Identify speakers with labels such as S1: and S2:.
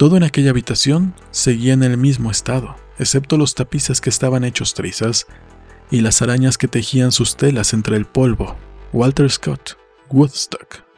S1: Todo en aquella habitación seguía en el mismo estado, excepto los tapices que estaban hechos trizas y las arañas que tejían sus telas entre el polvo. Walter Scott, Woodstock.